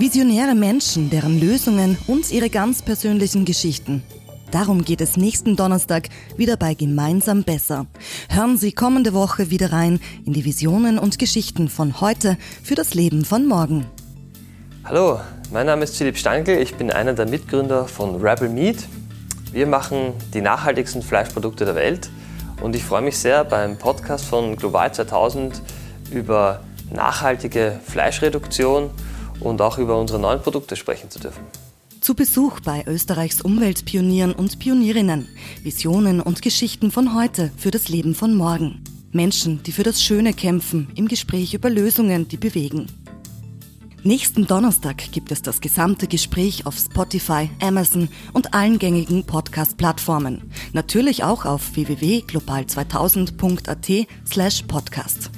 Visionäre Menschen, deren Lösungen und ihre ganz persönlichen Geschichten. Darum geht es nächsten Donnerstag wieder bei Gemeinsam Besser. Hören Sie kommende Woche wieder rein in die Visionen und Geschichten von heute für das Leben von morgen. Hallo, mein Name ist Philipp Stankel, ich bin einer der Mitgründer von Rebel Meat. Wir machen die nachhaltigsten Fleischprodukte der Welt und ich freue mich sehr beim Podcast von Global 2000 über nachhaltige Fleischreduktion und auch über unsere neuen Produkte sprechen zu dürfen. Zu Besuch bei Österreichs Umweltpionieren und Pionierinnen. Visionen und Geschichten von heute für das Leben von morgen. Menschen, die für das Schöne kämpfen, im Gespräch über Lösungen, die bewegen. Nächsten Donnerstag gibt es das gesamte Gespräch auf Spotify, Amazon und allen gängigen Podcast-Plattformen. Natürlich auch auf www.global2000.at slash podcast.